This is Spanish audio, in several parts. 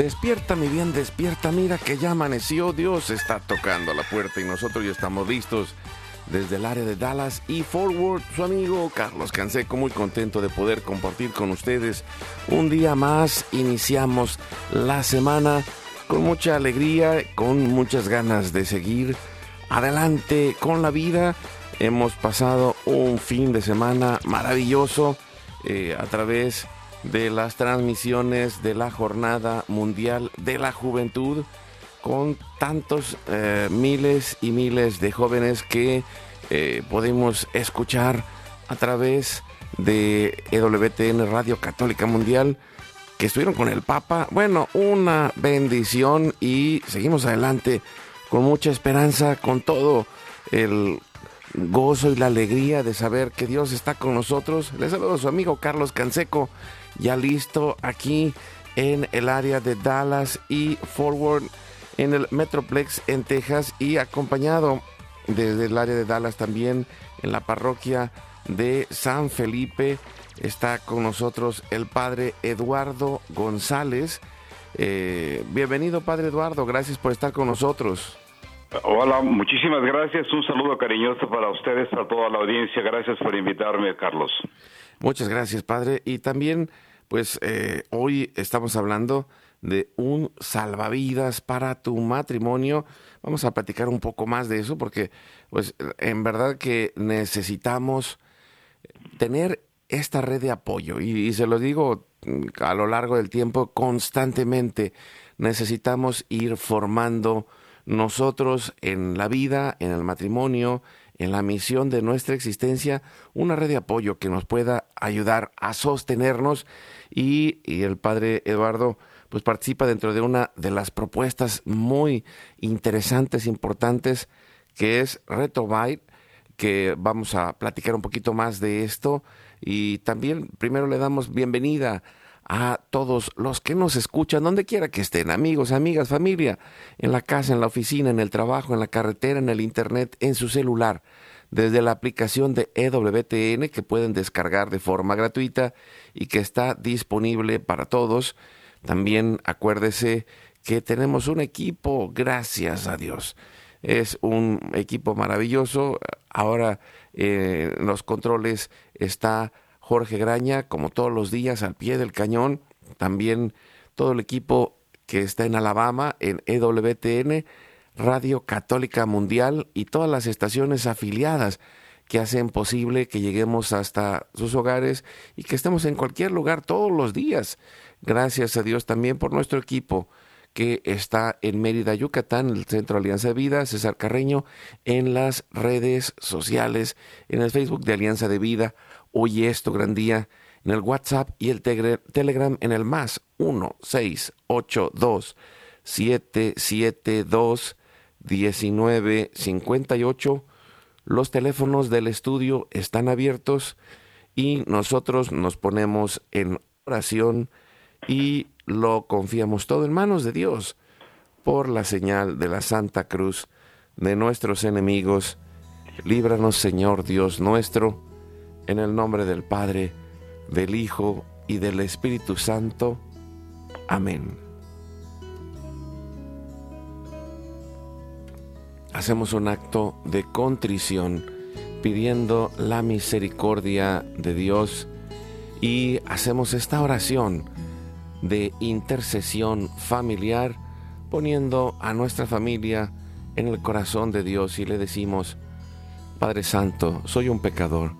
Despierta, mi bien, despierta. Mira que ya amaneció. Dios está tocando la puerta y nosotros ya estamos listos desde el área de Dallas y Forward. Su amigo Carlos Canseco, muy contento de poder compartir con ustedes un día más. Iniciamos la semana con mucha alegría, con muchas ganas de seguir adelante con la vida. Hemos pasado un fin de semana maravilloso eh, a través de de las transmisiones de la Jornada Mundial de la Juventud con tantos eh, miles y miles de jóvenes que eh, podemos escuchar a través de EWTN Radio Católica Mundial que estuvieron con el Papa. Bueno, una bendición y seguimos adelante con mucha esperanza, con todo el gozo y la alegría de saber que Dios está con nosotros. Les saludo a su amigo Carlos Canseco ya listo aquí en el área de Dallas y Forward en el Metroplex en Texas y acompañado desde el área de Dallas también en la parroquia de San Felipe está con nosotros el padre Eduardo González. Eh, bienvenido padre Eduardo, gracias por estar con nosotros. Hola, muchísimas gracias. Un saludo cariñoso para ustedes, a toda la audiencia. Gracias por invitarme, Carlos. Muchas gracias, padre. Y también pues eh, hoy estamos hablando de un salvavidas para tu matrimonio. Vamos a platicar un poco más de eso porque pues en verdad que necesitamos tener esta red de apoyo y, y se lo digo mm, a lo largo del tiempo constantemente necesitamos ir formando nosotros en la vida, en el matrimonio, en la misión de nuestra existencia, una red de apoyo que nos pueda ayudar a sostenernos y, el padre Eduardo pues participa dentro de una de las propuestas muy interesantes, importantes, que es Reto Byte, que vamos a platicar un poquito más de esto. Y también primero le damos bienvenida a todos los que nos escuchan, donde quiera que estén, amigos, amigas, familia, en la casa, en la oficina, en el trabajo, en la carretera, en el internet, en su celular, desde la aplicación de EWTN que pueden descargar de forma gratuita y que está disponible para todos. También acuérdese que tenemos un equipo, gracias a Dios. Es un equipo maravilloso. Ahora eh, los controles está Jorge Graña, como todos los días, al pie del cañón. También todo el equipo que está en Alabama, en EWTN, Radio Católica Mundial y todas las estaciones afiliadas que hacen posible que lleguemos hasta sus hogares y que estemos en cualquier lugar todos los días. Gracias a Dios también por nuestro equipo que está en Mérida, Yucatán, el Centro Alianza de Vida, César Carreño, en las redes sociales, en el Facebook de Alianza de Vida, Hoy es tu gran día en el WhatsApp y el Telegram en el más 1682 772 1958. Los teléfonos del estudio están abiertos y nosotros nos ponemos en oración y lo confiamos todo en manos de Dios por la señal de la Santa Cruz de nuestros enemigos. Líbranos, Señor Dios nuestro en el nombre del Padre, del Hijo y del Espíritu Santo. Amén. Hacemos un acto de contrición pidiendo la misericordia de Dios y hacemos esta oración de intercesión familiar poniendo a nuestra familia en el corazón de Dios y le decimos, Padre Santo, soy un pecador,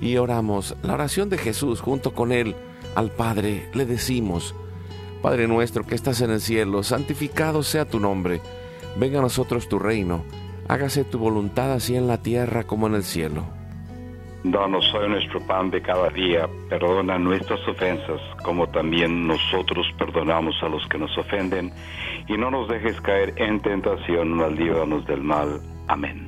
y oramos la oración de Jesús junto con él al Padre. Le decimos, Padre nuestro que estás en el cielo, santificado sea tu nombre. Venga a nosotros tu reino. Hágase tu voluntad así en la tierra como en el cielo. Danos hoy nuestro pan de cada día, perdona nuestras ofensas, como también nosotros perdonamos a los que nos ofenden, y no nos dejes caer en tentación, líbranos del mal. Amén.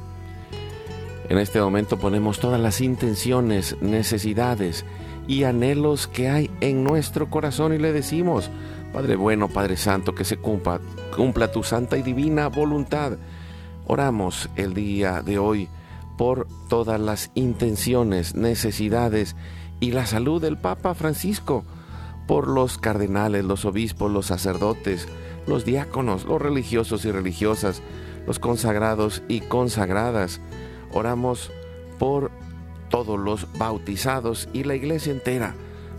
En este momento ponemos todas las intenciones, necesidades y anhelos que hay en nuestro corazón y le decimos, Padre bueno, Padre Santo, que se cumpla, cumpla tu santa y divina voluntad. Oramos el día de hoy por todas las intenciones, necesidades y la salud del Papa Francisco por los cardenales, los obispos, los sacerdotes, los diáconos, los religiosos y religiosas, los consagrados y consagradas. Oramos por todos los bautizados y la iglesia entera,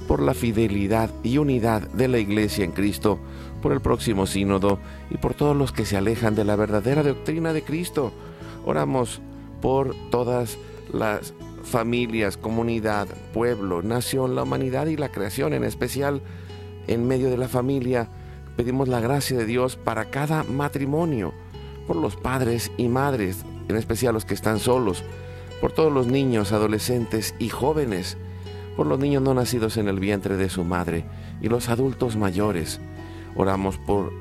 por la fidelidad y unidad de la iglesia en Cristo, por el próximo sínodo y por todos los que se alejan de la verdadera doctrina de Cristo. Oramos por todas las familias, comunidad, pueblo, nación, la humanidad y la creación, en especial en medio de la familia. Pedimos la gracia de Dios para cada matrimonio, por los padres y madres, en especial los que están solos, por todos los niños, adolescentes y jóvenes, por los niños no nacidos en el vientre de su madre y los adultos mayores. Oramos por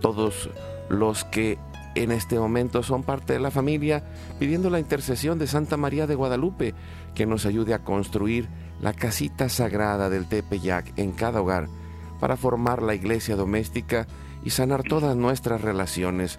todos los que en este momento son parte de la familia, pidiendo la intercesión de Santa María de Guadalupe, que nos ayude a construir la casita sagrada del Tepeyac en cada hogar, para formar la iglesia doméstica y sanar todas nuestras relaciones.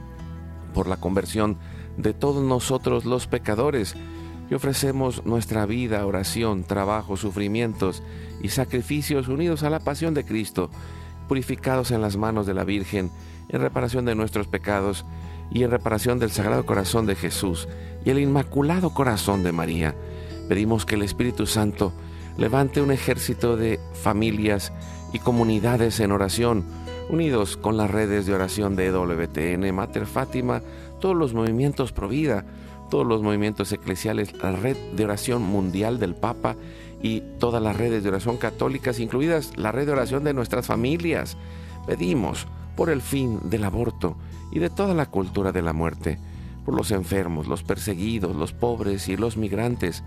por la conversión de todos nosotros los pecadores, y ofrecemos nuestra vida, oración, trabajo, sufrimientos y sacrificios unidos a la pasión de Cristo purificados en las manos de la Virgen, en reparación de nuestros pecados y en reparación del Sagrado Corazón de Jesús y el Inmaculado Corazón de María. Pedimos que el Espíritu Santo levante un ejército de familias y comunidades en oración, unidos con las redes de oración de WTN, Mater Fátima, todos los movimientos Provida, todos los movimientos eclesiales, la red de oración mundial del Papa y todas las redes de oración católicas, incluidas la red de oración de nuestras familias. Pedimos por el fin del aborto y de toda la cultura de la muerte, por los enfermos, los perseguidos, los pobres y los migrantes,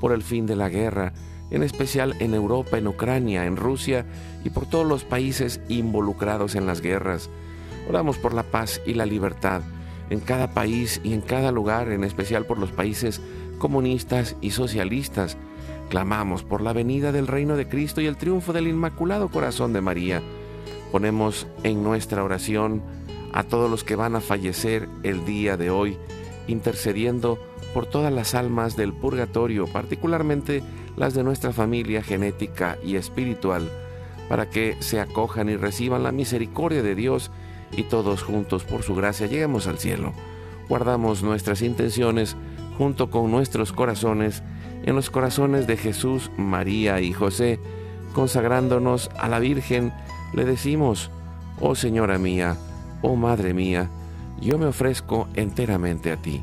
por el fin de la guerra, en especial en Europa, en Ucrania, en Rusia y por todos los países involucrados en las guerras. Oramos por la paz y la libertad en cada país y en cada lugar, en especial por los países comunistas y socialistas. Clamamos por la venida del reino de Cristo y el triunfo del Inmaculado Corazón de María. Ponemos en nuestra oración a todos los que van a fallecer el día de hoy, intercediendo por todas las almas del purgatorio, particularmente las de nuestra familia genética y espiritual, para que se acojan y reciban la misericordia de Dios y todos juntos por su gracia lleguemos al cielo. Guardamos nuestras intenciones junto con nuestros corazones en los corazones de Jesús, María y José, consagrándonos a la Virgen, le decimos, oh Señora mía, oh Madre mía, yo me ofrezco enteramente a ti,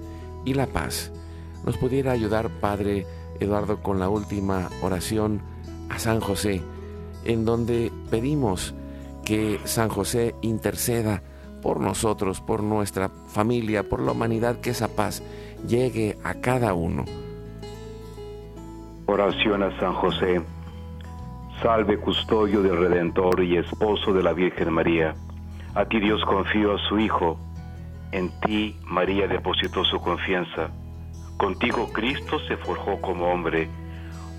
y la paz. Nos pudiera ayudar, Padre Eduardo, con la última oración a San José, en donde pedimos que San José interceda por nosotros, por nuestra familia, por la humanidad, que esa paz llegue a cada uno. Oración a San José. Salve custodio del Redentor y esposo de la Virgen María. A ti Dios confió a su Hijo. En ti María depositó su confianza. Contigo Cristo se forjó como hombre.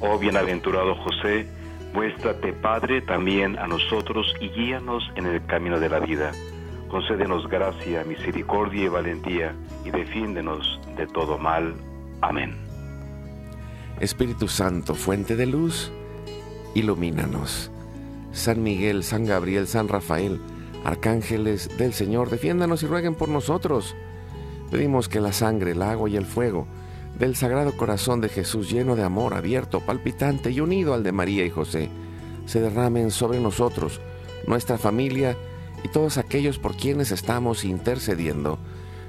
Oh bienaventurado José, Muéstrate, Padre, también a nosotros y guíanos en el camino de la vida. Concédenos gracia, misericordia y valentía y defiéndenos de todo mal. Amén. Espíritu Santo, fuente de luz, ilumínanos. San Miguel, San Gabriel, San Rafael, arcángeles del Señor, defiéndanos y rueguen por nosotros. Pedimos que la sangre, el agua y el fuego del Sagrado Corazón de Jesús lleno de amor, abierto, palpitante y unido al de María y José, se derramen sobre nosotros, nuestra familia y todos aquellos por quienes estamos intercediendo,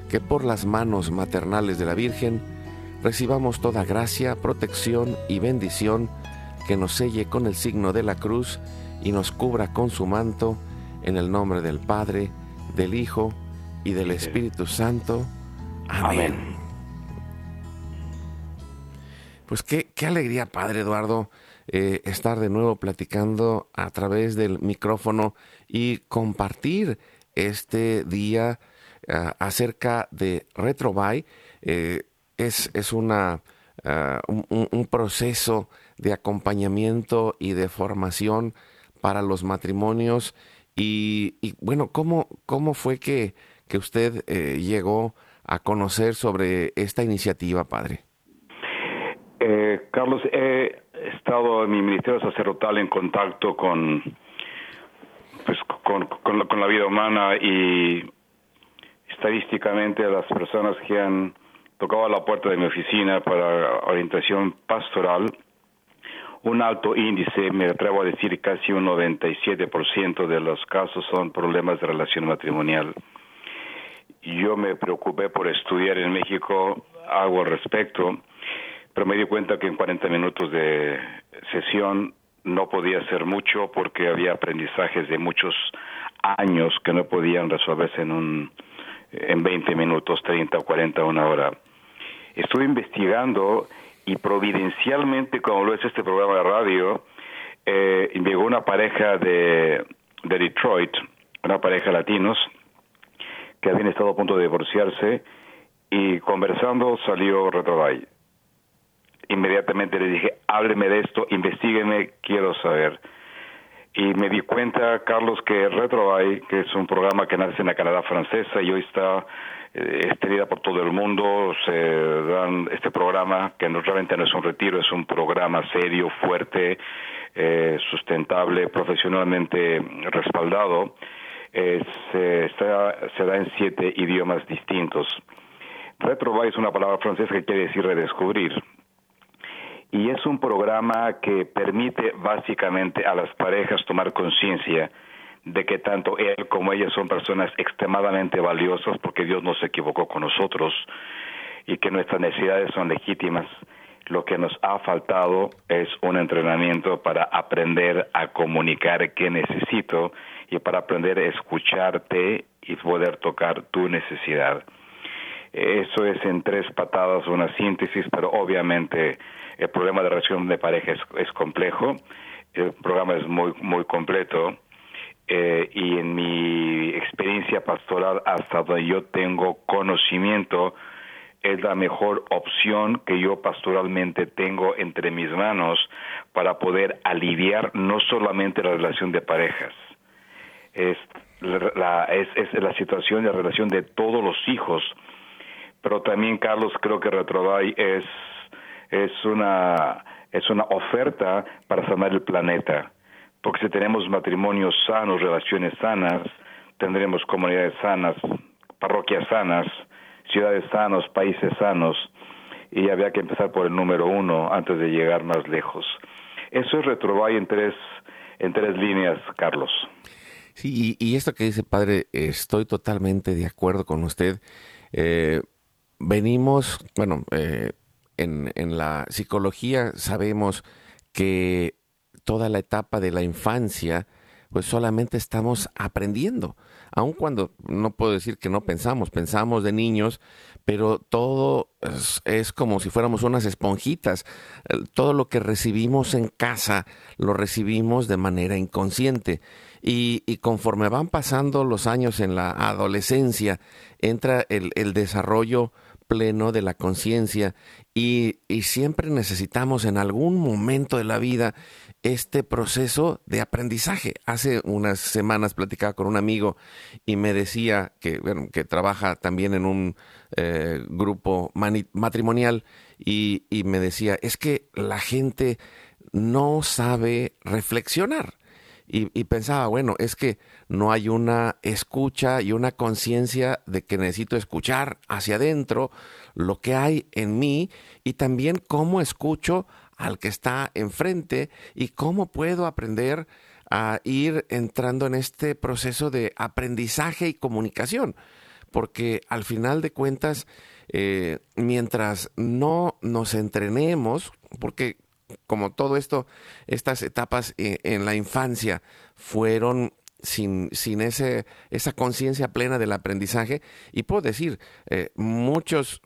que por las manos maternales de la Virgen recibamos toda gracia, protección y bendición que nos selle con el signo de la cruz y nos cubra con su manto, en el nombre del Padre, del Hijo y del Espíritu Santo. Amén. Pues qué, alegría, Padre Eduardo, eh, estar de nuevo platicando a través del micrófono y compartir este día eh, acerca de Retrobuy. Eh, es, es una, un, proceso de acompañamiento y de formación para los matrimonios. Y, bueno, ¿cómo, ¿cómo fue que, que usted llegó a conocer sobre esta iniciativa, Padre? Eh, Carlos, he estado en mi ministerio sacerdotal en contacto con, pues, con, con, la, vida humana y estadísticamente las personas que han tocado la puerta de mi oficina para orientación pastoral, un alto índice, me atrevo a decir casi un 97% de los casos son problemas de relación matrimonial. Yo me preocupé por estudiar en México algo al respecto pero me di cuenta que en 40 minutos de sesión no podía hacer mucho porque había aprendizajes de muchos años que no podían resolverse en un en 20 minutos, 30 o 40, una hora. Estuve investigando y providencialmente, como lo es este programa de radio, eh, llegó una pareja de, de Detroit, una pareja de latinos, que habían estado a punto de divorciarse y conversando salió Retrobay. Inmediatamente le dije, hábleme de esto, investigueme, quiero saber. Y me di cuenta, Carlos, que Retrobay, que es un programa que nace en la Canadá francesa y hoy está eh, por todo el mundo, se dan este programa que no, realmente no es un retiro, es un programa serio, fuerte, eh, sustentable, profesionalmente respaldado eh, se, se, da en siete idiomas distintos. Retrouvaille es una palabra francesa que quiere decir redescubrir. Y es un programa que permite básicamente a las parejas tomar conciencia de que tanto él como ella son personas extremadamente valiosas porque Dios no se equivocó con nosotros y que nuestras necesidades son legítimas. Lo que nos ha faltado es un entrenamiento para aprender a comunicar qué necesito y para aprender a escucharte y poder tocar tu necesidad. Eso es en tres patadas una síntesis, pero obviamente el problema de relación de pareja es, complejo, el programa es muy, muy completo eh, y en mi experiencia pastoral hasta donde yo tengo conocimiento, es la mejor opción que yo pastoralmente tengo entre mis manos para poder aliviar no solamente la relación de parejas, es la, es, es la situación y la relación de todos los hijos, pero también Carlos creo que Retrovay es, es, una, es una oferta para sanar el planeta, porque si tenemos matrimonios sanos, relaciones sanas, tendremos comunidades sanas, parroquias sanas, ciudades sanos, países sanos, y había que empezar por el número uno antes de llegar más lejos. Eso es Retrovay en tres, en tres líneas, Carlos. Sí, y, esto que dice padre, estoy totalmente de acuerdo con usted. Eh, venimos, bueno, eh, en, la psicología sabemos que toda la etapa de la infancia, pues solamente estamos aprendiendo aun cuando no puedo decir que no pensamos, pensamos de niños, pero todo es, como si fuéramos unas esponjitas. Todo lo que recibimos en casa lo recibimos de manera inconsciente. Y, conforme van pasando los años en la adolescencia, entra el, el desarrollo pleno de la conciencia y, y, siempre necesitamos en algún momento de la vida este proceso de aprendizaje. Hace unas semanas platicaba con un amigo y me decía que, que trabaja también en un eh, grupo matrimonial y, y me decía, es que la gente no sabe reflexionar. Y, pensaba, bueno, es que no hay una escucha y una conciencia de que necesito escuchar hacia adentro lo que hay en mí y también cómo escucho al que está enfrente y cómo puedo aprender a ir entrando en este proceso de aprendizaje y comunicación. Porque al final de cuentas, eh, mientras no nos entrenemos, porque como todo esto, estas etapas eh, en la infancia fueron sin, sin ese, esa conciencia plena del aprendizaje. Y puedo decir, eh, muchos,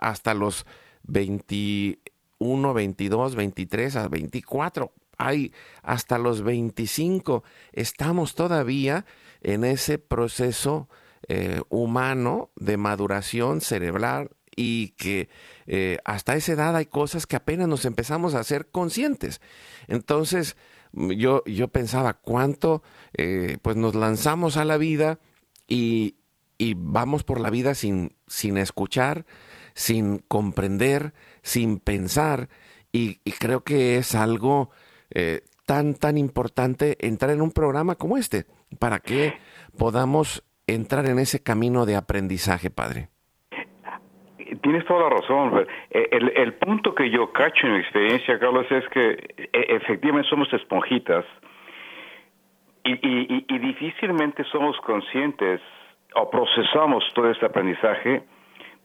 hasta los 20, 1, 22, 23 a 24, hay hasta los 25. Estamos todavía en ese proceso eh, humano de maduración cerebral y que eh, hasta esa edad hay cosas que apenas nos empezamos a hacer conscientes. Entonces, yo, yo pensaba cuánto eh, pues nos lanzamos a la vida y, y vamos por la vida sin, sin escuchar, sin comprender, sin pensar, y, creo que es algo eh, tan, tan importante entrar en un programa como este, para que podamos entrar en ese camino de aprendizaje, padre. Tienes toda la razón. El, el punto que yo cacho en mi experiencia, Carlos, es que e, efectivamente somos esponjitas y, y, y difícilmente somos conscientes o procesamos todo este aprendizaje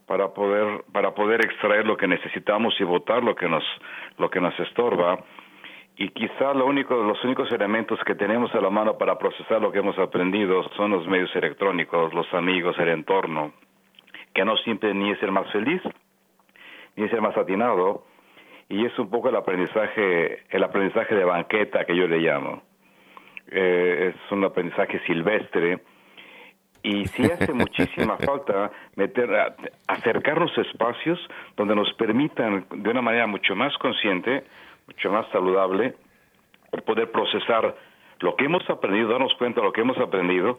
para poder para poder extraer lo que necesitamos y votar lo que nos lo que nos estorba y quizá lo único, los únicos elementos que tenemos a la mano para procesar lo que hemos aprendido son los medios electrónicos, los amigos, el entorno, que no siempre ni es el más feliz, ni es el más atinado, y es un poco el aprendizaje, el aprendizaje de banqueta que yo le llamo. Eh, es un aprendizaje silvestre, y sí hace muchísima falta meter, acercarnos a espacios donde nos permitan de una manera mucho más consciente mucho más saludable, poder procesar lo que hemos aprendido, darnos cuenta de lo que hemos aprendido.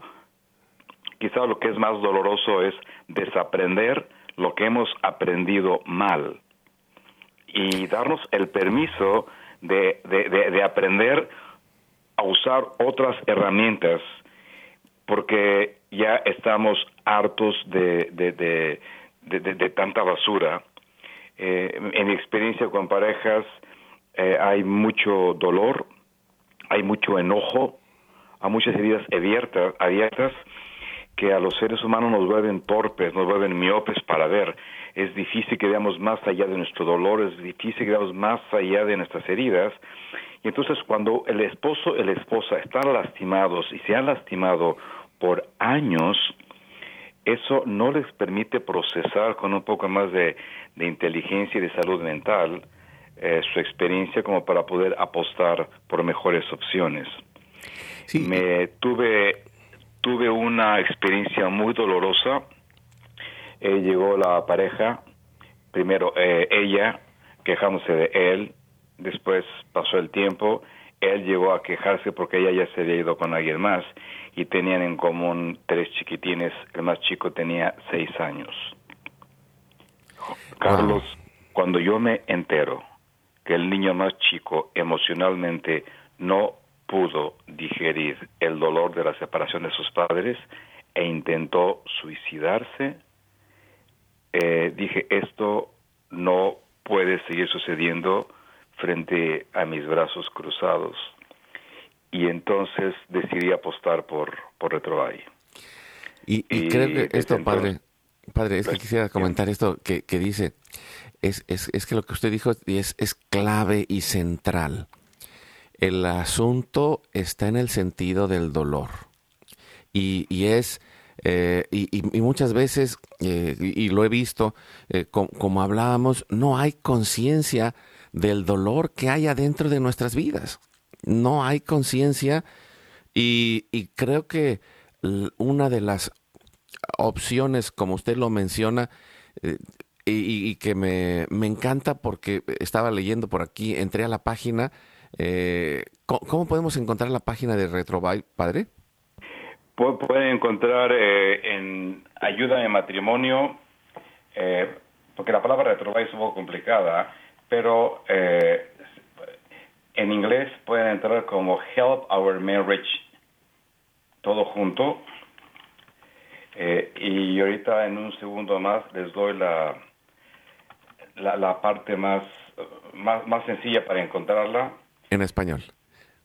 Quizá lo que es más doloroso es desaprender lo que hemos aprendido mal y darnos el permiso de, de, aprender a usar otras herramientas porque ya estamos hartos de, de tanta basura. Eh, en mi experiencia con parejas, eh, hay mucho dolor, hay mucho enojo, hay muchas heridas abiertas que a los seres humanos nos vuelven torpes, nos vuelven miopes para ver. Es difícil que veamos más allá de nuestro dolor, es difícil que veamos más allá de nuestras heridas. Y entonces cuando el esposo y la esposa están lastimados y se han lastimado por años, eso no les permite procesar con un poco más de, de inteligencia y de salud mental eh, su experiencia como para poder apostar por mejores opciones. Me tuve tuve una experiencia muy dolorosa. Eh, llegó la pareja, primero eh, ella quejándose de él, después pasó el tiempo, él llegó a quejarse porque ella ya se había ido con alguien más y tenían en común tres chiquitines, el más chico tenía seis años. Carlos, cuando yo me entero que el niño más chico emocionalmente no pudo digerir el dolor de la separación de sus padres e intentó suicidarse, eh, dije, esto no puede seguir sucediendo frente a mis brazos cruzados. Y entonces decidí apostar por, por Retrovalle. Y, creo que esto, padre, padre, es que quisiera comentar esto que, que dice, es, es, es, que lo que usted dijo es, es clave y central. El asunto está en el sentido del dolor. Y, y es, eh, y, y, muchas veces, eh, y, lo he visto, eh, como hablábamos, no hay conciencia del dolor que hay adentro de nuestras vidas. No hay conciencia y, y creo que una de las opciones, como usted lo menciona, y, que me, encanta porque estaba leyendo por aquí, entré a la página. Eh, ¿cómo, podemos encontrar la página de Retrobyte, padre? Pueden encontrar eh, en Ayuda en Matrimonio, eh, porque la palabra Retrobyte es un poco complicada, pero en inglés pueden entrar como Help Our Marriage, todo junto. y ahorita en un segundo más les doy la, la, parte más, más, más sencilla para encontrarla. En español.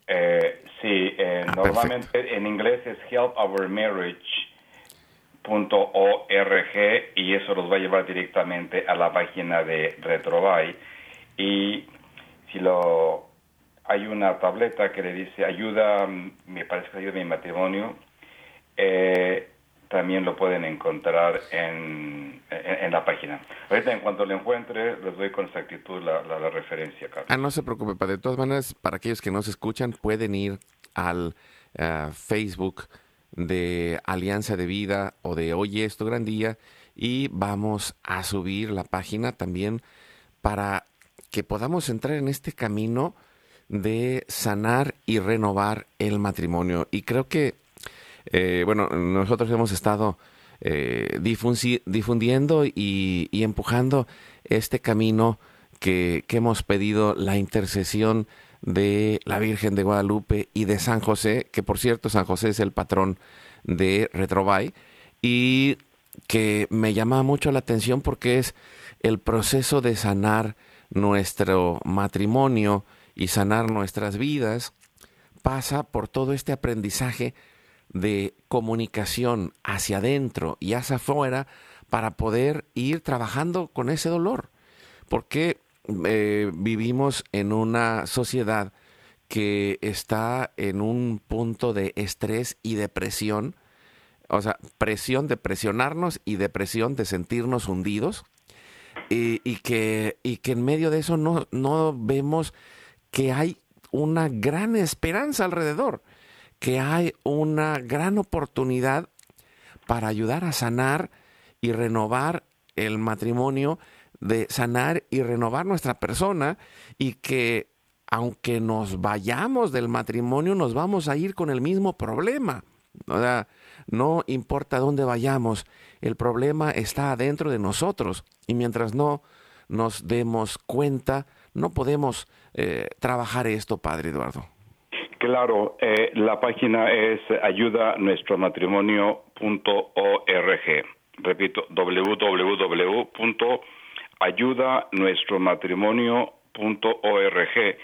Eh, sí, eh, ah, normalmente en inglés es helpourmarriage.org y eso los va a llevar directamente a la página de Retrobuy. Y si lo hay una tableta que le dice ayuda, me parece que ayuda a mi matrimonio, eh, también lo pueden encontrar en, en, la página. Ahorita en cuanto lo encuentre, les doy con exactitud la, la, referencia, Carlos. Ah, no se preocupe, de todas maneras, para aquellos que no se escuchan, pueden ir al eh, Facebook de Alianza de Vida o de Oye, esto gran día y vamos a subir la página también para que podamos entrar en este camino de sanar y renovar el matrimonio. Y creo que eh, bueno, nosotros hemos estado eh, difundiendo y, empujando este camino que, hemos pedido la intercesión de la Virgen de Guadalupe y de San José, que por cierto San José es el patrón de Retrobay, y que me llama mucho la atención porque es el proceso de sanar nuestro matrimonio y sanar nuestras vidas, pasa por todo este aprendizaje de comunicación hacia adentro y hacia afuera para poder ir trabajando con ese dolor. Porque eh, vivimos en una sociedad que está en un punto de estrés y depresión, o sea, presión de presionarnos y depresión de sentirnos hundidos, y, que, y que en medio de eso no, no vemos que hay una gran esperanza alrededor, que hay una gran oportunidad para ayudar a sanar y renovar el matrimonio, de sanar y renovar nuestra persona y que aunque nos vayamos del matrimonio, nos vamos a ir con el mismo problema. No importa dónde vayamos, el problema está adentro de nosotros y mientras no nos demos cuenta, no podemos eh, trabajar esto, Padre Eduardo. Claro, eh, la página es ayudanuestromatrimonio.org. Repito, www.ayudanuestromatrimonio.org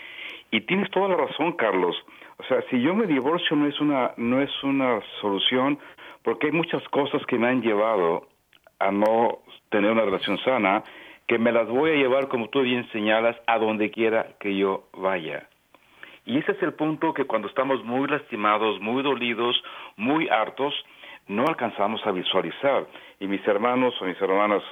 y tienes toda la razón, Carlos. O sea, si yo me divorcio no es una no es una solución porque hay muchas cosas que me han llevado a no tener una relación sana que me las voy a llevar como tú bien señalas a donde quiera que yo vaya. Y ese es el punto que cuando estamos muy lastimados, muy dolidos, muy hartos, no alcanzamos a visualizar. Y mis hermanos o mis hermanas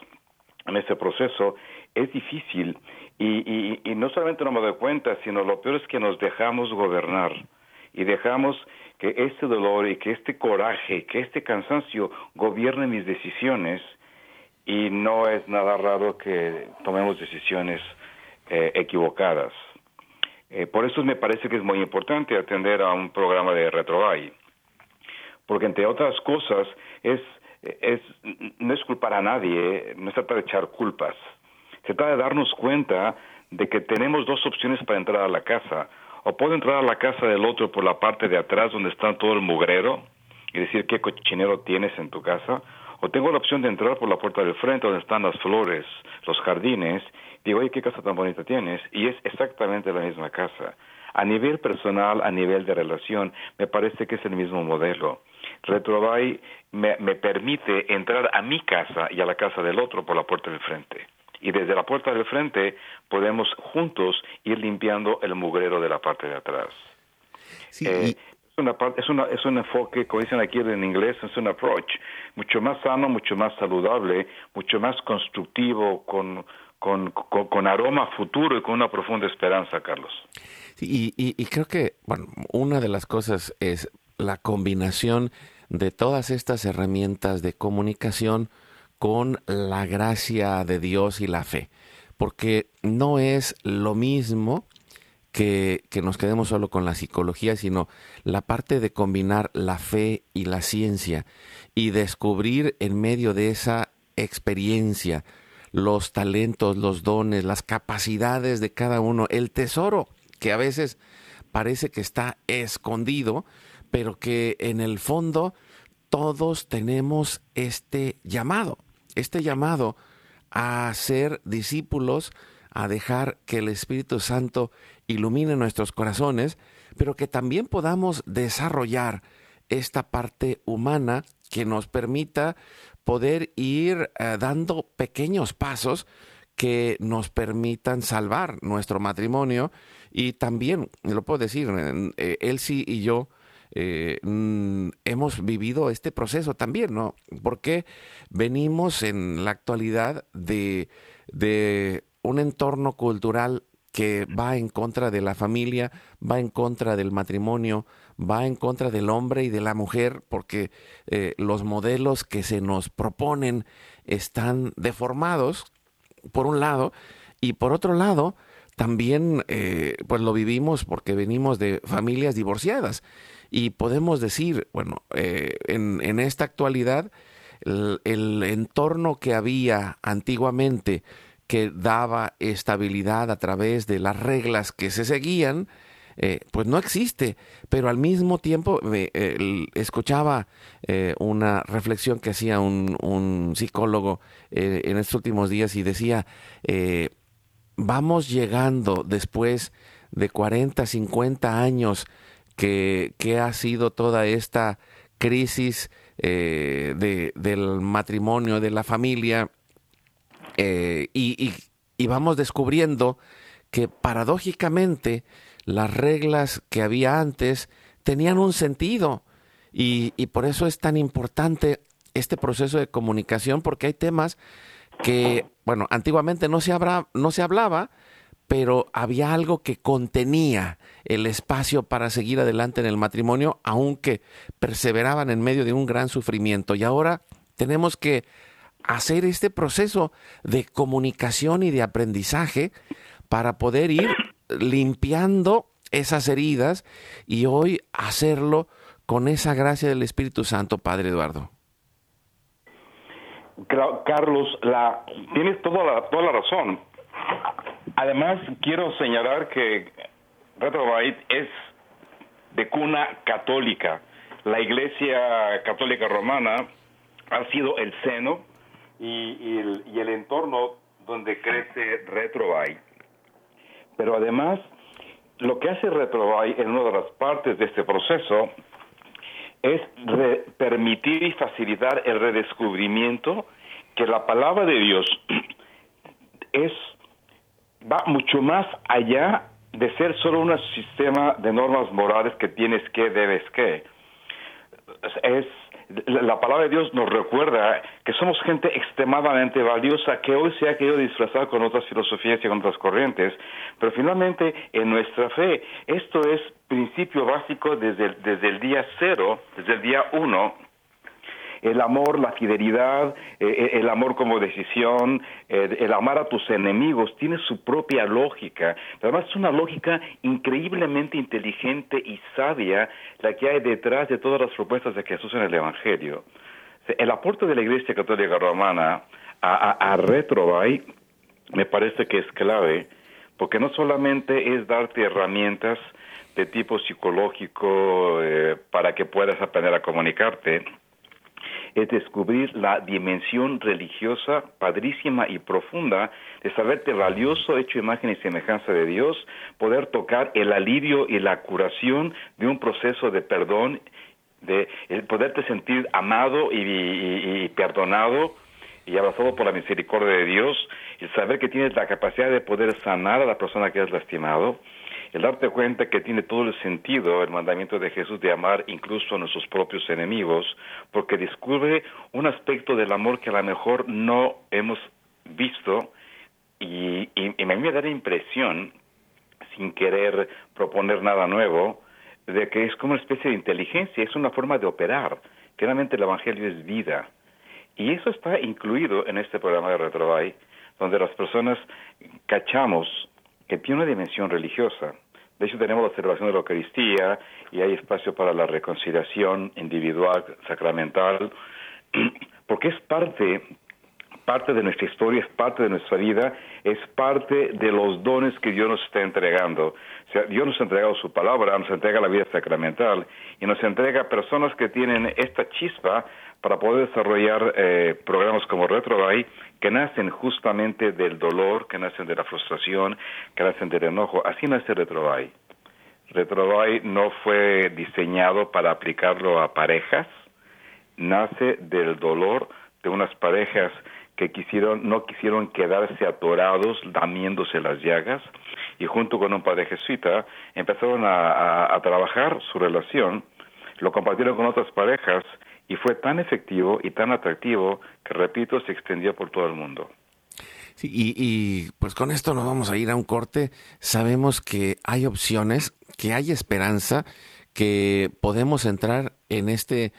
en este proceso es difícil y, no solamente no me doy cuenta, sino lo peor es que nos dejamos gobernar y dejamos que este dolor y que este coraje, que este cansancio gobierne mis decisiones y no es nada raro que tomemos decisiones eh, equivocadas. Eh, por eso me parece que es muy importante atender a un programa de RetroAI, porque entre otras cosas es, es, no es culpar a nadie, no se trata de echar culpas, se trata de darnos cuenta de que tenemos dos opciones para entrar a la casa. O puedo entrar a la casa del otro por la parte de atrás donde está todo el mugrero y decir qué cochinero tienes en tu casa. O tengo la opción de entrar por la puerta del frente donde están las flores, los jardines. Digo, oye, qué casa tan bonita tienes. Y es exactamente la misma casa. A nivel personal, a nivel de relación, me parece que es el mismo modelo. Retrobay me, me permite entrar a mi casa y a la casa del otro por la puerta del frente y desde la puerta del frente podemos juntos ir limpiando el mugrero de la parte de atrás. Eh, es, una es, una, es un enfoque, como dicen aquí en inglés, es un approach mucho más sano, mucho más saludable, mucho más constructivo, con, con, con, aroma futuro y con una profunda esperanza, Carlos. y, y creo que, bueno, una de las cosas es la combinación de todas estas herramientas de comunicación, con la gracia de Dios y la fe, porque no es lo mismo que, que, nos quedemos solo con la psicología, sino la parte de combinar la fe y la ciencia y descubrir en medio de esa experiencia los talentos, los dones, las capacidades de cada uno, el tesoro que a veces parece que está escondido, pero que en el fondo todos tenemos este llamado este llamado a ser discípulos, a dejar que el Espíritu Santo ilumine nuestros corazones, pero que también podamos desarrollar esta parte humana que nos permita poder ir eh, dando pequeños pasos que nos permitan salvar nuestro matrimonio y también, lo puedo decir, eh, Elsie y yo eh, mm, hemos vivido este proceso también, ¿no? Porque venimos en la actualidad de, de un entorno cultural que va en contra de la familia, va en contra del matrimonio, va en contra del hombre y de la mujer, porque eh, los modelos que se nos proponen están deformados, por un lado, y por otro lado, también eh, pues lo vivimos porque venimos de familias divorciadas. Y podemos decir, bueno, eh, en, esta actualidad, el, entorno que había antiguamente que daba estabilidad a través de las reglas que se seguían, eh, pues no existe. Pero al mismo tiempo escuchaba eh, una reflexión que hacía un, psicólogo en estos últimos días y decía, vamos llegando después de 40, 50 años que, ha sido toda esta crisis eh, de, del matrimonio, de la familia, eh, y, vamos descubriendo que paradójicamente las reglas que había antes tenían un sentido. Y, y por eso es tan importante este proceso de comunicación, porque hay temas que, bueno, antiguamente no se, no se hablaba, pero había algo que contenía el espacio para seguir adelante en el matrimonio, aunque perseveraban en medio de un gran sufrimiento. Y ahora tenemos que hacer este proceso de comunicación y de aprendizaje para poder ir limpiando esas heridas y hoy hacerlo con esa gracia del Espíritu Santo, Padre Eduardo. Carlos, tienes toda la, toda la razón. Además, quiero señalar que Retrobite es de cuna católica. La Iglesia Católica Romana ha sido el seno y, el, entorno donde crece Retrobite. Pero además, lo que hace Retrobite en una de las partes de este proceso es permitir y facilitar el redescubrimiento que la palabra de Dios es va mucho más allá de ser solo un sistema de normas morales que tienes que, debes que. Es, la palabra de Dios nos recuerda que somos gente extremadamente valiosa que hoy se ha querido disfrazar con otras filosofías y con otras corrientes, pero finalmente en nuestra fe esto es principio básico desde, desde el día cero, desde el día uno, el amor, la fidelidad, eh, eh, el amor como decisión, el amar a tus enemigos, tiene su propia lógica. Además es una lógica increíblemente inteligente y sabia la que hay detrás de todas las propuestas de Jesús en el Evangelio. El aporte de la Iglesia Católica Romana a, a, Retrobay me parece que es clave, porque no solamente es darte herramientas de tipo psicológico eh, para que puedas aprender a comunicarte, es descubrir la dimensión religiosa padrísima y profunda de saberte valioso, hecho imagen y semejanza de Dios, poder tocar el alivio y la curación de un proceso de perdón, de el poderte sentir amado y, perdonado y abrazado por la misericordia de Dios, el saber que tienes la capacidad de poder sanar a la persona que has lastimado, el darte cuenta que tiene todo el sentido el mandamiento de Jesús de amar incluso a nuestros propios enemigos, porque descubre un aspecto del amor que a lo mejor no hemos visto y, y, a mí me da la impresión, sin querer proponer nada nuevo, de que es como una especie de inteligencia, es una forma de operar. Claramente el Evangelio es vida. Y eso está incluido en este programa de Retrobay, donde las personas cachamos que tiene una dimensión religiosa. De hecho, tenemos la celebración de la Eucaristía y hay espacio para la reconciliación individual, sacramental, porque es parte, parte de nuestra historia, es parte de nuestra vida, es parte de los dones que Dios nos está entregando. O sea, Dios nos ha entregado su palabra, nos entrega la vida sacramental y nos entrega personas que tienen esta chispa para poder desarrollar eh, programas como RetroBay que nacen justamente del dolor, que nacen de la frustración, que nacen del enojo. Así nace RetroBay. RetroBay no fue diseñado para aplicarlo a parejas, nace del dolor de unas parejas que quisieron, no quisieron quedarse atorados lamiéndose las llagas y junto con un padre jesuita empezaron a trabajar su relación, lo compartieron con otras parejas y fue tan efectivo y tan atractivo que, repito, se extendió por todo el mundo. Sí, y, pues con esto nos vamos a ir a un corte. Sabemos que hay opciones, que hay esperanza, que podemos entrar en este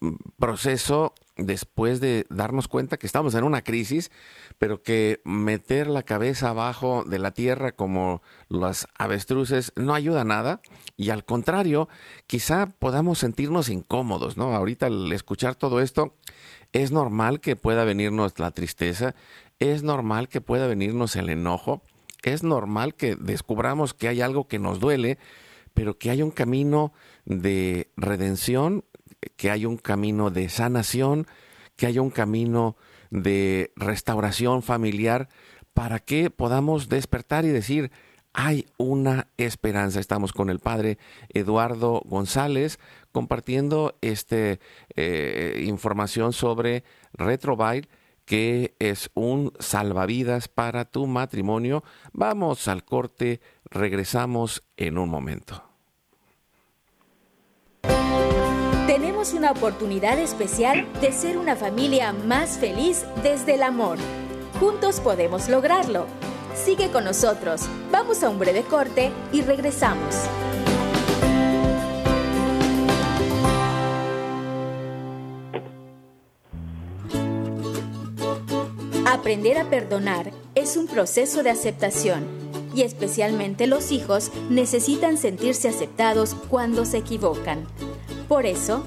mm, proceso después de darnos cuenta que estamos en una crisis, pero que meter la cabeza abajo de la tierra como las avestruces no ayuda a nada y al contrario, quizá podamos sentirnos incómodos, ¿no? Ahorita al escuchar todo esto, es normal que pueda venirnos la tristeza, es normal que pueda venirnos el enojo, es normal que descubramos que hay algo que nos duele, pero que hay un camino de redención que haya un camino de sanación, que haya un camino de restauración familiar, para que podamos despertar y decir, hay una esperanza. Estamos con el padre Eduardo González compartiendo este, eh, información sobre Retrobite que es un salvavidas para tu matrimonio. Vamos al corte, regresamos en un momento. Una oportunidad especial de ser una familia más feliz desde el amor. Juntos podemos lograrlo. Sigue con nosotros. Vamos a un breve corte y regresamos. Aprender a perdonar es un proceso de aceptación y especialmente los hijos necesitan sentirse aceptados cuando se equivocan. Por eso,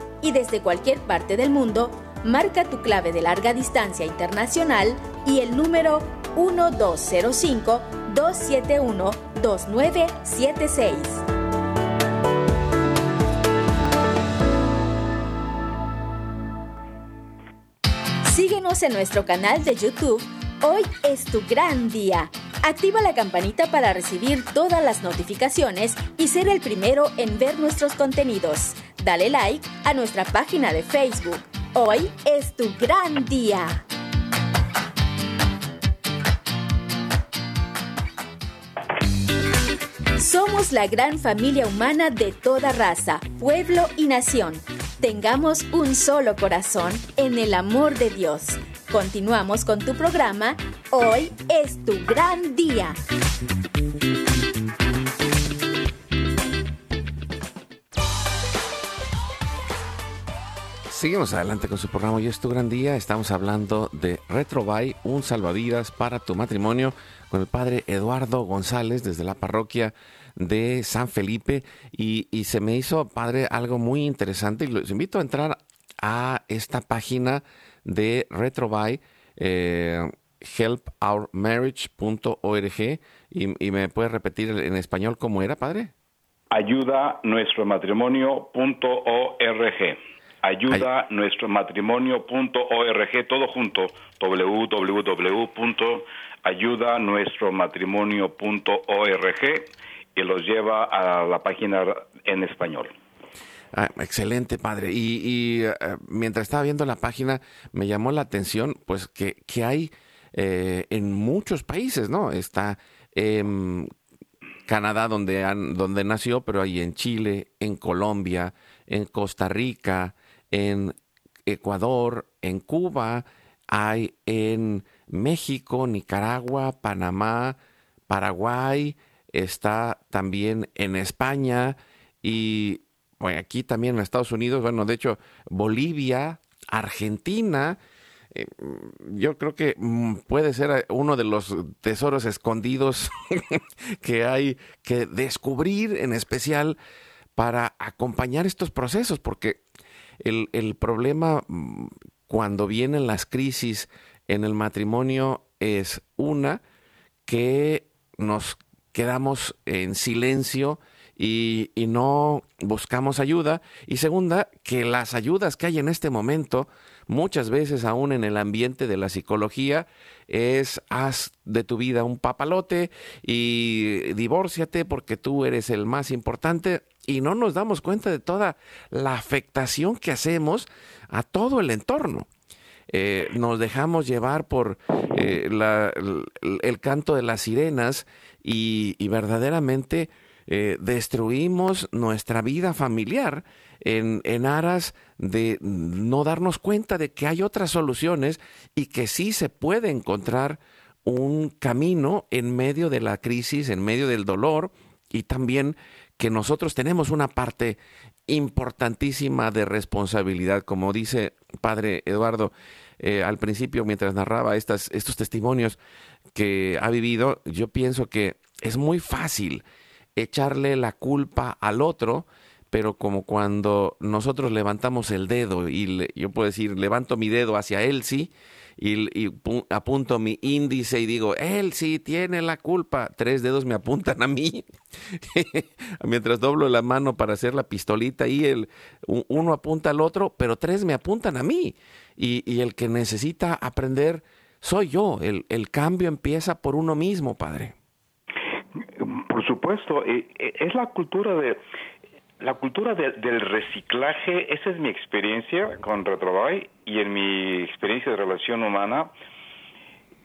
y desde cualquier parte del mundo, marca tu clave de larga distancia internacional y el número 1205-271-2976. Síguenos en nuestro canal de YouTube Hoy es tu gran día. Activa la campanita para recibir todas las notificaciones y ser el primero en ver nuestros contenidos. Dale like a nuestra página de Facebook. Hoy es tu gran día. Somos la gran familia humana de toda raza, pueblo y nación. Tengamos un solo corazón en el amor de Dios. Continuamos con tu programa. Hoy es tu gran día. Seguimos adelante con su programa. Hoy es tu gran día. Estamos hablando de Retrobuy, un salvavidas para tu matrimonio, con el padre Eduardo González desde la parroquia de San Felipe. Y, se me hizo, padre, algo muy interesante. Y los invito a entrar a esta página de Retrobuy, eh, helpourmarriage.org, y, y me puede repetir en español cómo era, padre. Ayuda nuestro matrimonio.org. Ayuda nuestro matrimonio.org, todo junto, www.ayudanuestromatrimonio.org y los lleva a la página en español. Ah, excelente, padre. Y, eh, mientras estaba viendo la página, me llamó la atención, pues, que, que hay eh, en muchos países, ¿no? Está en Canadá, donde, donde nació, pero hay en Chile, en Colombia, en Costa Rica, en Ecuador, en Cuba, hay en México, Nicaragua, Panamá, Paraguay, está también en España y bueno, aquí también en Estados Unidos, bueno, de hecho, Bolivia, Argentina, eh, yo creo que mm, puede ser uno de los tesoros escondidos que hay que descubrir en especial para acompañar estos procesos, porque el, el problema mm, cuando vienen las crisis en el matrimonio es una que nos quedamos en silencio y, no buscamos ayuda. Y segunda, que las ayudas que hay en este momento, muchas veces aún en el ambiente de la psicología, es haz de tu vida un papalote y divórciate porque tú eres el más importante y no nos damos cuenta de toda la afectación que hacemos a todo el entorno. Eh, nos dejamos llevar por eh, el, canto de las sirenas y, verdaderamente eh, destruimos nuestra vida familiar en, en, aras de no darnos cuenta de que hay otras soluciones y que sí se puede encontrar un camino en medio de la crisis, en medio del dolor y también que nosotros tenemos una parte importantísima de responsabilidad, como dice Padre Eduardo eh, al principio mientras narraba estos testimonios que ha vivido, yo pienso que es muy fácil echarle la culpa al otro, pero como cuando nosotros levantamos el dedo y yo puedo decir, levanto mi dedo hacia él, sí, y, apunto mi índice y digo, él sí tiene la culpa. Tres dedos me apuntan a mí. Mientras doblo la mano para hacer la pistolita y el, uno apunta al otro, pero tres me apuntan a mí. Y, y el que necesita aprender soy yo. El, cambio empieza por uno mismo, padre. Por supuesto, es la cultura de la cultura del reciclaje, esa es mi experiencia con Retrobuy y en mi experiencia de relación humana.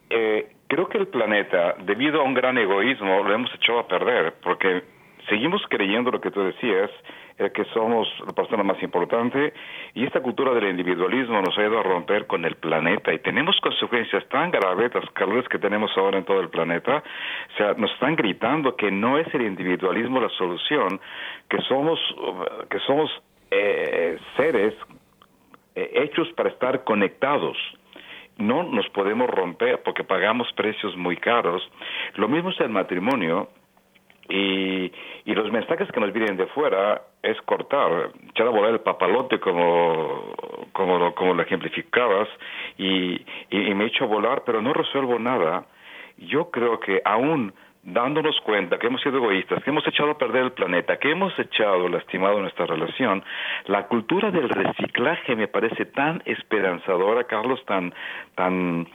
Eh, creo que el planeta, debido a un gran egoísmo, lo hemos echado a perder, porque seguimos creyendo lo que tú decías, eh, que somos la persona más importante y esta cultura del individualismo nos ha ido a romper con el planeta y tenemos consecuencias tan graves, las calores que tenemos ahora en todo el planeta, o sea, nos están gritando que no es el individualismo la solución, que somos, que somos eh, seres eh, hechos para estar conectados no nos podemos romper porque pagamos precios muy caros. Lo mismo es el matrimonio. Y, y los mensajes que nos vienen de fuera es cortar, echar a volar el papalote como, como, lo, como lo ejemplificabas y, y, me echo a volar, pero no resuelvo nada. Yo creo que aún dándonos cuenta que hemos sido egoístas, que hemos echado a perder el planeta, que hemos echado lastimado nuestra relación, la cultura del reciclaje me parece tan esperanzadora, Carlos, tan, tan,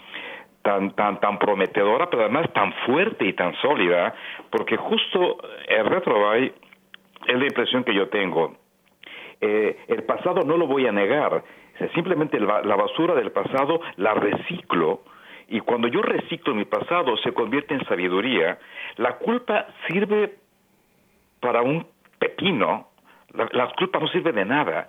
tan, tan, tan prometedora, pero además tan fuerte y tan sólida, porque justo el retrobay es la impresión que yo tengo. Eh, el pasado no lo voy a negar, simplemente la basura del pasado la reciclo y cuando yo reciclo mi pasado se convierte en sabiduría. La culpa sirve para un pepino, la, la culpa no sirve de nada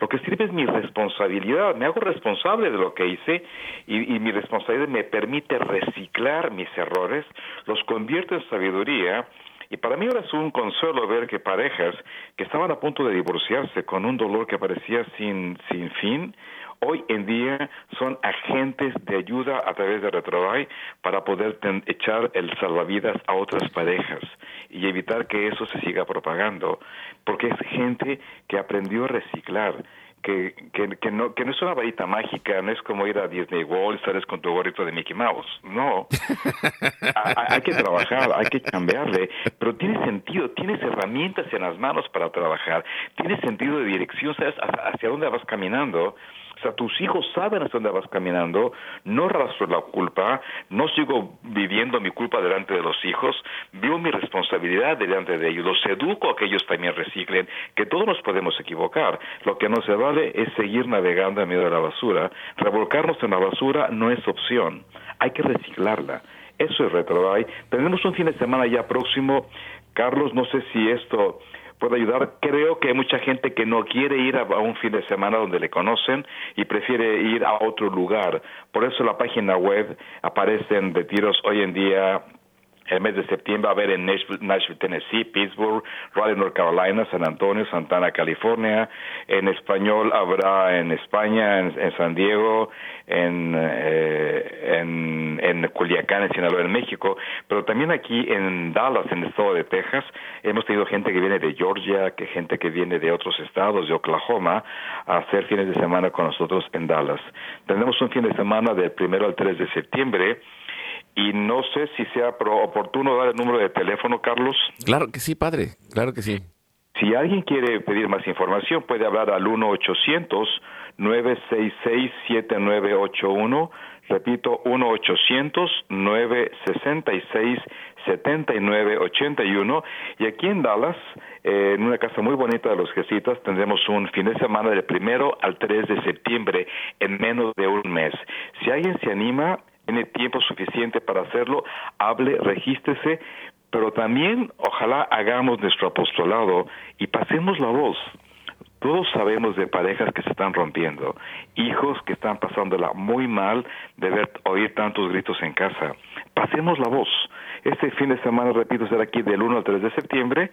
lo que sirve es mi responsabilidad, me hago responsable de lo que hice y, mi responsabilidad me permite reciclar mis errores, los convierto en sabiduría y para mí ahora es un consuelo ver que parejas que estaban a punto de divorciarse con un dolor que parecía sin, sin fin, hoy en día son agentes de ayuda a través de Retrobay para poder echar el salvavidas a otras parejas y evitar que eso se siga propagando, porque es gente que aprendió a reciclar, que, que, no, que no es una varita mágica, no es como ir a Disney World y sales con tu gorrito de Mickey Mouse. No. hay, que trabajar, hay que cambiarle, pero tiene sentido, tienes herramientas en las manos para trabajar, tiene sentido de dirección, sabes hacia dónde vas caminando tus hijos saben hacia dónde vas caminando, no rastro la culpa, no sigo viviendo mi culpa delante de los hijos, vivo mi responsabilidad delante de ellos, los educo a que ellos también reciclen, que todos nos podemos equivocar. Lo que no se vale es seguir navegando en medio de la basura. Revolcarnos en la basura no es opción, hay que reciclarla. Eso es Retrobay. Tenemos un fin de semana ya próximo. Carlos, no sé si esto puede ayudar. Creo que hay mucha gente que no quiere ir a, un fin de semana donde le conocen y prefiere ir a otro lugar. Por eso la página web aparecen retiros hoy en día el mes de septiembre va a haber en Nashville, Tennessee, Pittsburgh, Raleigh, North Carolina, San Antonio, Santana, California. En español habrá en España, en, San Diego, en, eh, en, en, Culiacán, en Sinaloa, en México. Pero también aquí en Dallas, en el estado de Texas, hemos tenido gente que viene de Georgia, que gente que viene de otros estados, de Oklahoma, a hacer fines de semana con nosotros en Dallas. Tenemos un fin de semana del primero al 3 de septiembre y no sé si sea oportuno dar el número de teléfono, Carlos. Claro que sí, padre, claro que sí. Si alguien quiere pedir más información, puede hablar al 1-800-966-7981. Repito, 1-800-966-7981. Y aquí en Dallas, eh, en una casa muy bonita de los Jesitas, tendremos un fin de semana del primero al 3 de septiembre en menos de un mes. Si alguien se anima, tiene tiempo suficiente para hacerlo, hable, regístrese, pero también ojalá hagamos nuestro apostolado y pasemos la voz. Todos sabemos de parejas que se están rompiendo, hijos que están pasándola muy mal de ver oír tantos gritos en casa. Pasemos la voz. Este fin de semana, repito, será aquí del 1 al 3 de septiembre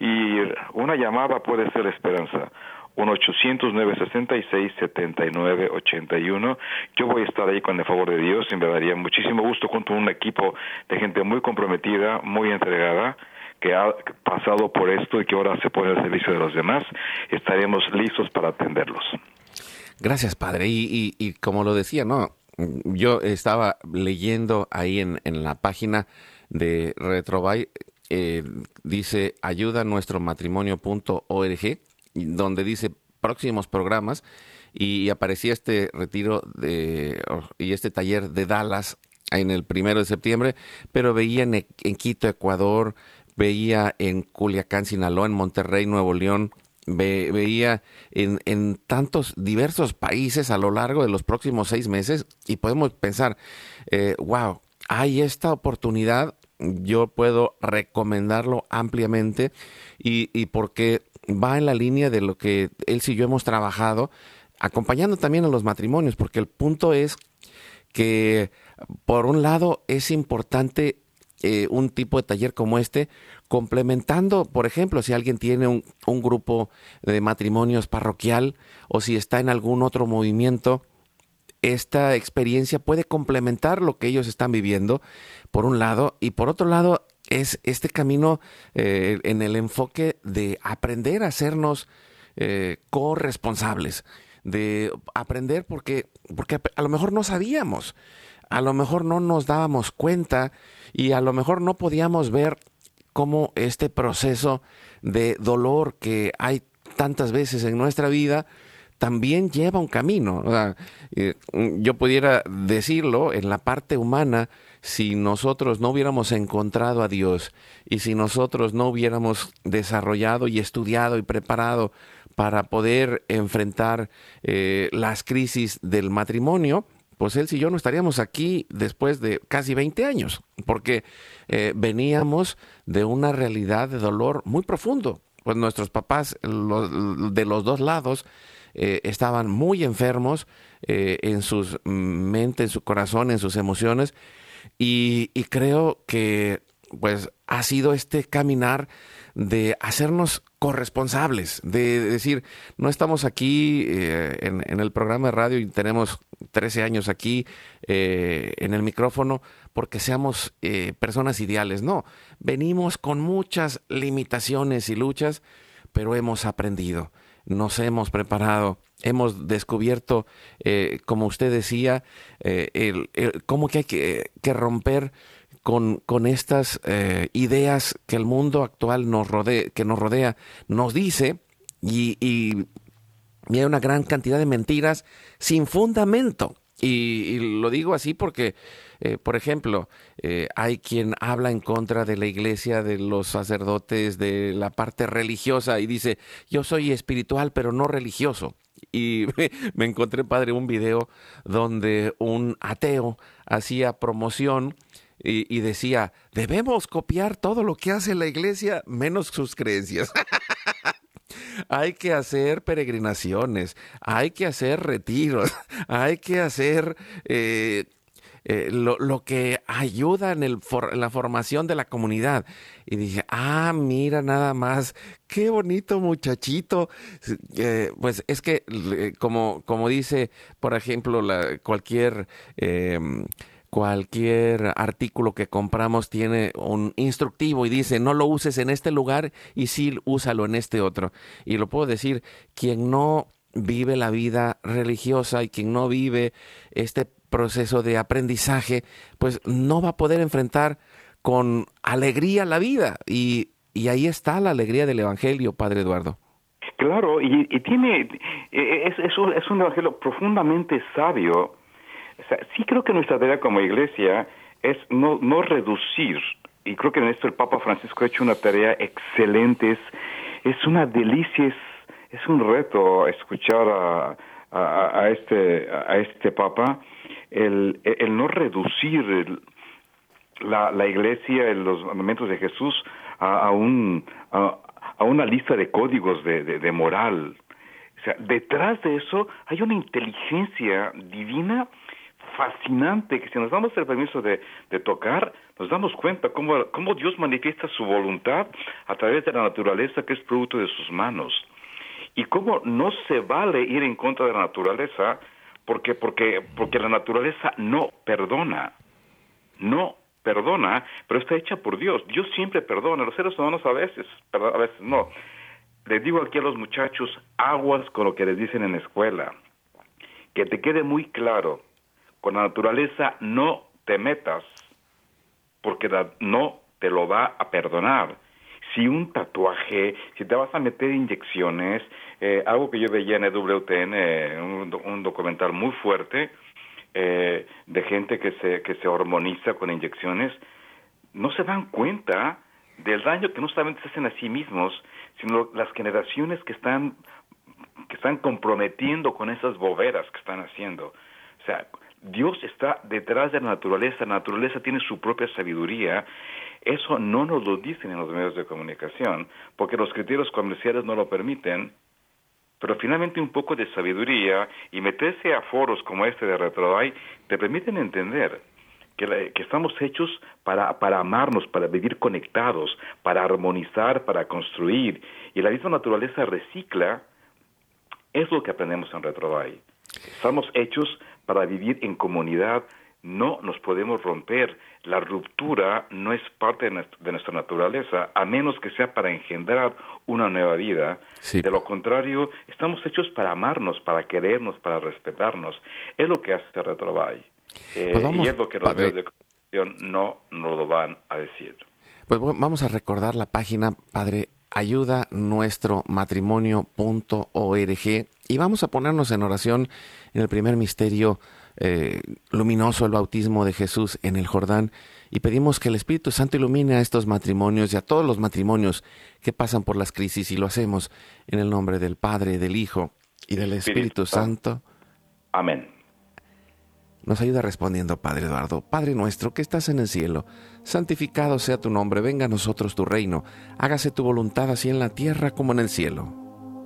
y una llamada puede ser esperanza. 1-800-966-7981. Yo voy a estar ahí con el favor de Dios y me daría muchísimo gusto junto a un equipo de gente muy comprometida, muy entregada, que ha pasado por esto y que ahora se pone al servicio de los demás, estaremos listos para atenderlos. Gracias, padre. Y, como lo decía, ¿no? Yo estaba leyendo ahí en, en la página de Retrobay, eh, dice ayuda nuestro matrimonio.org, donde dice próximos programas y aparecía este retiro de, y este taller de Dallas en el primero de septiembre, pero veía en, en Quito, Ecuador, veía en Culiacán, Sinaloa, en Monterrey, Nuevo León, veía en, en, tantos diversos países a lo largo de los próximos seis meses y podemos pensar, eh, wow, hay esta oportunidad, yo puedo recomendarlo ampliamente y, y porque va en la línea de lo que él y yo hemos trabajado, acompañando también a los matrimonios, porque el punto es que por un lado es importante eh, un tipo de taller como este, complementando, por ejemplo, si alguien tiene un, un, grupo de matrimonios parroquial o si está en algún otro movimiento, esta experiencia puede complementar lo que ellos están viviendo, por un lado, y por otro lado, es este camino eh, en el enfoque de aprender a hacernos eh, corresponsables, de aprender porque, porque a lo mejor no sabíamos, a lo mejor no nos dábamos cuenta y a lo mejor no podíamos ver cómo este proceso de dolor que hay tantas veces en nuestra vida también lleva un camino. Eh, yo pudiera decirlo en la parte humana, si nosotros no hubiéramos encontrado a Dios y si nosotros no hubiéramos desarrollado y estudiado y preparado para poder enfrentar eh, las crisis del matrimonio, pues él y yo no estaríamos aquí después de casi 20 años, porque eh, veníamos de una realidad de dolor muy profundo. Pues nuestros papás de los dos lados eh, estaban muy enfermos en sus mente, en su corazón, en sus emociones, y, creo que pues ha sido este caminar de hacernos corresponsables, de decir, no estamos aquí eh, en, el programa de radio y tenemos 13 años aquí eh, en el micrófono porque seamos eh, personas ideales, no, venimos con muchas limitaciones y luchas, pero hemos aprendido, nos hemos preparado, hemos descubierto, eh, como usted decía, eh, el, cómo que hay que, romper con, con estas eh, ideas que el mundo actual nos rodea, que nos rodea, nos dice, y, y, hay una gran cantidad de mentiras sin fundamento. y lo digo así porque eh, por ejemplo, hay quien habla en contra de la iglesia, de los sacerdotes, de la parte religiosa y dice, yo soy espiritual pero no religioso. Y me encontré, padre, un video donde un ateo hacía promoción y, decía, debemos copiar todo lo que hace la iglesia menos sus creencias. hay que hacer peregrinaciones, hay que hacer retiros, hay que hacer eh, eh, lo, lo, que ayuda en, el la formación de la comunidad. Y dije, ah, mira nada más, qué bonito muchachito. Eh, pues es que, como, como dice, por ejemplo, cualquier... Em, cualquier artículo que compramos tiene un instructivo y dice no lo uses en este lugar y sí úsalo en este otro. Y lo puedo decir, quien no vive la vida religiosa y quien no vive este proceso de aprendizaje, pues no va a poder enfrentar con alegría la vida. Y, y ahí está la alegría del Evangelio, Padre Eduardo. Claro, y, tiene, es, es, un, es un evangelio profundamente sabio. sí creo que nuestra tarea como iglesia es no, no reducir, y creo que en esto el Papa Francisco ha hecho una tarea excelente, es, es una delicia, es, es un reto escuchar a, a, este, a este Papa, el, no reducir la, la iglesia, los mandamientos de Jesús a, a un, a, a, una lista de códigos de, de, de moral. O sea, detrás de eso hay una inteligencia divina fascinante que si nos damos el permiso de, de tocar, nos damos cuenta cómo, cómo Dios manifiesta su voluntad a través de la naturaleza que es producto de sus manos. Y cómo no se vale ir en contra de la naturaleza porque porque porque la naturaleza no perdona no perdona, pero está hecha por Dios. Dios siempre perdona, los seres humanos a veces, a veces no. Les digo aquí a los muchachos, aguas con lo que les dicen en la escuela. Que te quede muy claro, con la naturaleza no te metas, porque no te lo va a perdonar. Si un tatuaje, si te vas a meter inyecciones, eh, algo que yo veía en EWTN, eh, un, documental muy fuerte, eh, de gente que se, que se hormoniza con inyecciones, no se dan cuenta del daño que no solamente se hacen a sí mismos, sino las generaciones que están, que están comprometiendo con esas boberas que están haciendo. O sea, Dios está detrás de la naturaleza, la naturaleza tiene su propia sabiduría. Eso no nos lo dicen en los medios de comunicación, porque los criterios comerciales no lo permiten. Pero finalmente un poco de sabiduría y meterse a foros como este de RetroAI te permiten entender que, que, estamos hechos para, para amarnos, para vivir conectados, para armonizar, para construir. Y la misma naturaleza recicla, es lo que aprendemos en RetroAI. Estamos hechos para vivir en comunidad, no nos podemos romper. La ruptura no es parte de nuestra naturaleza, a menos que sea para engendrar una nueva vida. De lo contrario, estamos hechos para amarnos, para querernos, para respetarnos. Es lo que hace Retrobay. Eh, pues y es lo que los medios de comunicación no nos lo van a decir. Pues vamos a recordar la página, Padre, ayuda nuestro matrimonio.org y vamos a ponernos en oración en el primer misterio eh, luminoso, el bautismo de Jesús en el Jordán, y pedimos que el Espíritu Santo ilumine a estos matrimonios y a todos los matrimonios que pasan por las crisis, y lo hacemos en el nombre del Padre, del Hijo y del Espíritu, Santo. Amén. Nos ayuda respondiendo, Padre Eduardo, Padre nuestro que estás en el cielo, santificado sea tu nombre, venga a nosotros tu reino, hágase tu voluntad así en la tierra como en el cielo.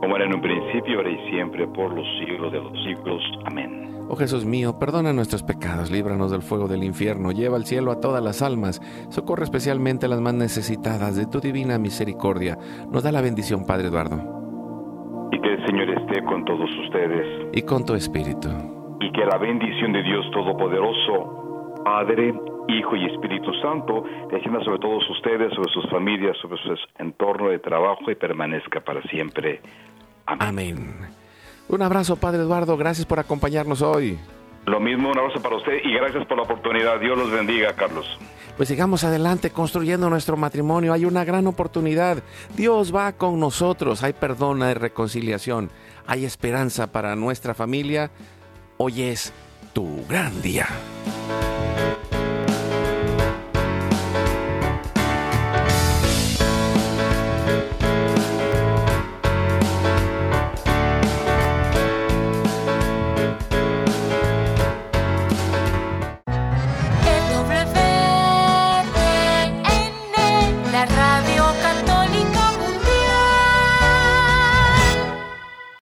Como era en un principio, ahora y siempre, por los siglos de los siglos. Amén. Oh Jesús mío, perdona nuestros pecados, líbranos del fuego del infierno, lleva al cielo a todas las almas, socorre especialmente a las más necesitadas de tu divina misericordia. Nos da la bendición, Padre Eduardo. Y que el Señor esté con todos ustedes. Y con tu espíritu. Y que la bendición de Dios Todopoderoso, Padre, Hijo y Espíritu Santo, descienda sobre todos ustedes, sobre sus familias, sobre su entorno de trabajo y permanezca para siempre. Amén. Amén. Un abrazo, Padre Eduardo. Gracias por acompañarnos hoy. Lo mismo, un abrazo para usted y gracias por la oportunidad. Dios los bendiga, Carlos. Pues sigamos adelante construyendo nuestro matrimonio. Hay una gran oportunidad. Dios va con nosotros. Hay perdón, hay reconciliación. Hay esperanza para nuestra familia. Hoy es tu gran día.